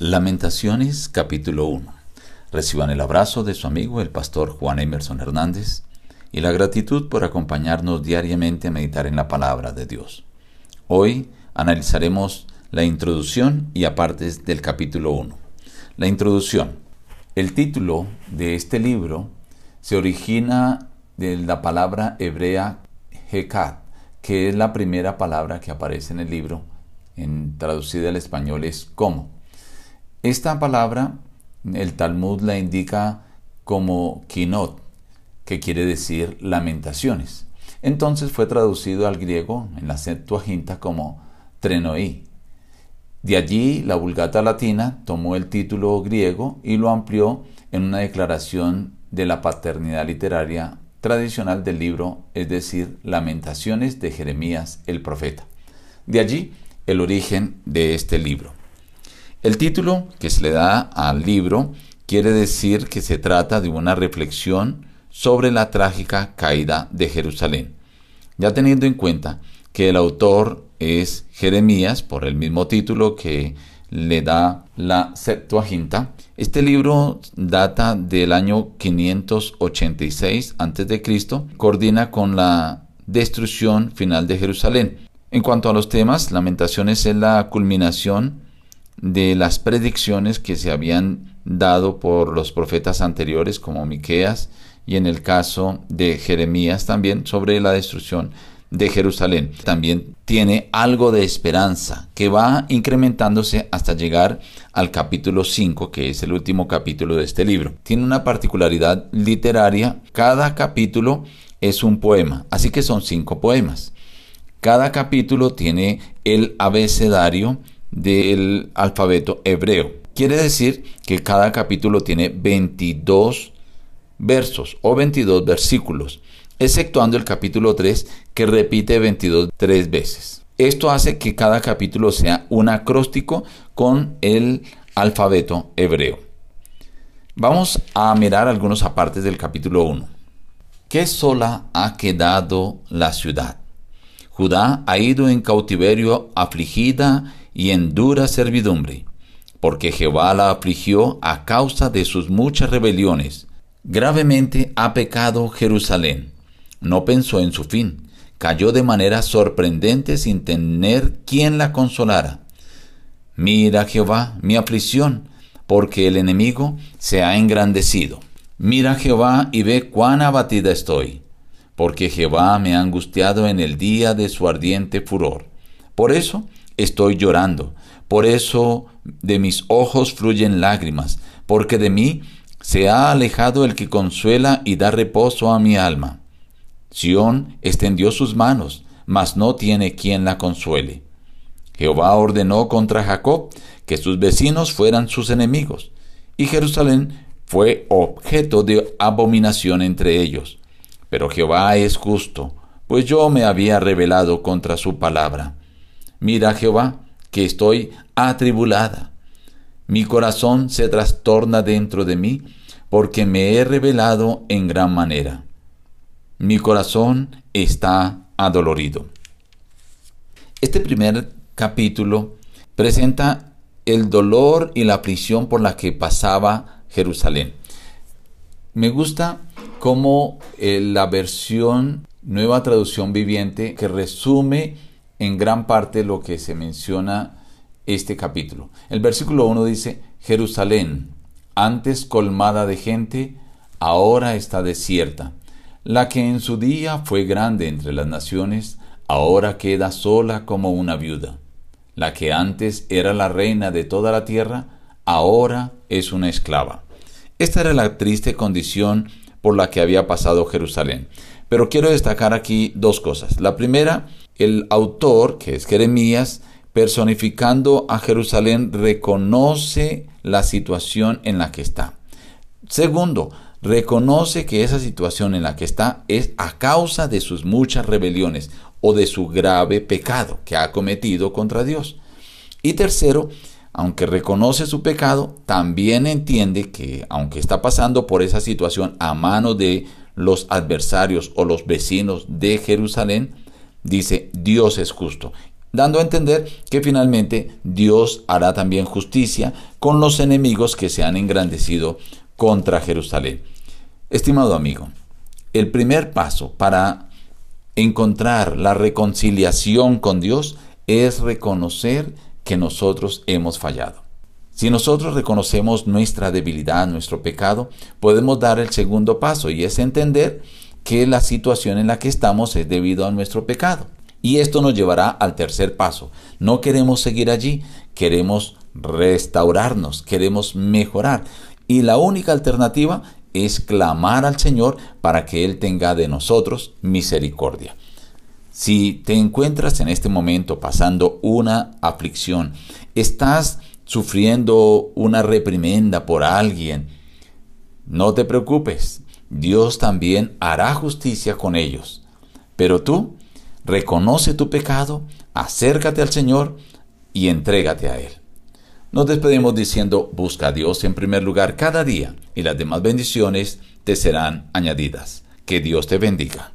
Lamentaciones capítulo 1. Reciban el abrazo de su amigo el pastor Juan Emerson Hernández y la gratitud por acompañarnos diariamente a meditar en la palabra de Dios. Hoy analizaremos la introducción y apartes del capítulo 1. La introducción. El título de este libro se origina de la palabra hebrea Hekat, que es la primera palabra que aparece en el libro, en traducida al español es como. Esta palabra el Talmud la indica como kinot, que quiere decir lamentaciones. Entonces fue traducido al griego en la Septuaginta como trenoí. De allí la Vulgata latina tomó el título griego y lo amplió en una declaración de la paternidad literaria tradicional del libro, es decir, Lamentaciones de Jeremías el profeta. De allí el origen de este libro. El título que se le da al libro quiere decir que se trata de una reflexión sobre la trágica caída de Jerusalén. Ya teniendo en cuenta que el autor es Jeremías, por el mismo título que le da la Septuaginta, este libro data del año 586 a.C., coordina con la destrucción final de Jerusalén. En cuanto a los temas, Lamentaciones es la culminación de las predicciones que se habían dado por los profetas anteriores como Miqueas y en el caso de Jeremías también sobre la destrucción de Jerusalén. También tiene algo de esperanza que va incrementándose hasta llegar al capítulo 5, que es el último capítulo de este libro. Tiene una particularidad literaria, cada capítulo es un poema, así que son cinco poemas. Cada capítulo tiene el abecedario del alfabeto hebreo. Quiere decir que cada capítulo tiene 22 versos o 22 versículos, exceptuando el capítulo 3 que repite 22 tres veces. Esto hace que cada capítulo sea un acróstico con el alfabeto hebreo. Vamos a mirar algunos apartes del capítulo 1. ¿Qué sola ha quedado la ciudad? Judá ha ido en cautiverio afligida y en dura servidumbre, porque Jehová la afligió a causa de sus muchas rebeliones. Gravemente ha pecado Jerusalén. No pensó en su fin, cayó de manera sorprendente sin tener quien la consolara. Mira, Jehová, mi aflicción, porque el enemigo se ha engrandecido. Mira, Jehová, y ve cuán abatida estoy, porque Jehová me ha angustiado en el día de su ardiente furor. Por eso estoy llorando. Por eso de mis ojos fluyen lágrimas, porque de mí se ha alejado el que consuela y da reposo a mi alma. Sión extendió sus manos, mas no tiene quien la consuele. Jehová ordenó contra Jacob que sus vecinos fueran sus enemigos, y Jerusalén fue objeto de abominación entre ellos. Pero Jehová es justo, pues yo me había rebelado contra su palabra. Mira, Jehová, que estoy atribulada. Mi corazón se trastorna dentro de mí, porque me he revelado en gran manera. Mi corazón está adolorido. Este primer capítulo presenta el dolor y la aflicción por la que pasaba Jerusalén. Me gusta cómo eh, la versión Nueva Traducción Viviente que resume en gran parte lo que se menciona este capítulo. El versículo 1 dice, Jerusalén, antes colmada de gente, ahora está desierta. La que en su día fue grande entre las naciones, ahora queda sola como una viuda. La que antes era la reina de toda la tierra, ahora es una esclava. Esta era la triste condición por la que había pasado Jerusalén. Pero quiero destacar aquí dos cosas. La primera el autor, que es Jeremías, personificando a Jerusalén, reconoce la situación en la que está. Segundo, reconoce que esa situación en la que está es a causa de sus muchas rebeliones o de su grave pecado que ha cometido contra Dios. Y tercero, aunque reconoce su pecado, también entiende que aunque está pasando por esa situación a mano de los adversarios o los vecinos de Jerusalén, dice, Dios es justo. dando a entender que finalmente Dios hará también justicia con los enemigos que se han engrandecido contra Jerusalén. Estimado amigo, el primer paso para encontrar la reconciliación con Dios es reconocer que nosotros hemos fallado. Si nosotros reconocemos nuestra debilidad, nuestro pecado, podemos dar el segundo paso y es entender que la situación en la que estamos es debido a nuestro pecado. Y esto nos llevará al tercer paso. No queremos seguir allí, queremos restaurarnos, queremos mejorar. Y la única alternativa es clamar al Señor para que Él tenga de nosotros misericordia. Si te encuentras en este momento pasando una aflicción, estás sufriendo una reprimenda por alguien, no te preocupes, Dios también hará justicia con ellos. Pero tú reconoce tu pecado, acércate al Señor y entrégate a Él. Nos despedimos diciendo, busca a Dios en primer lugar cada día y las demás bendiciones te serán añadidas. Que Dios te bendiga.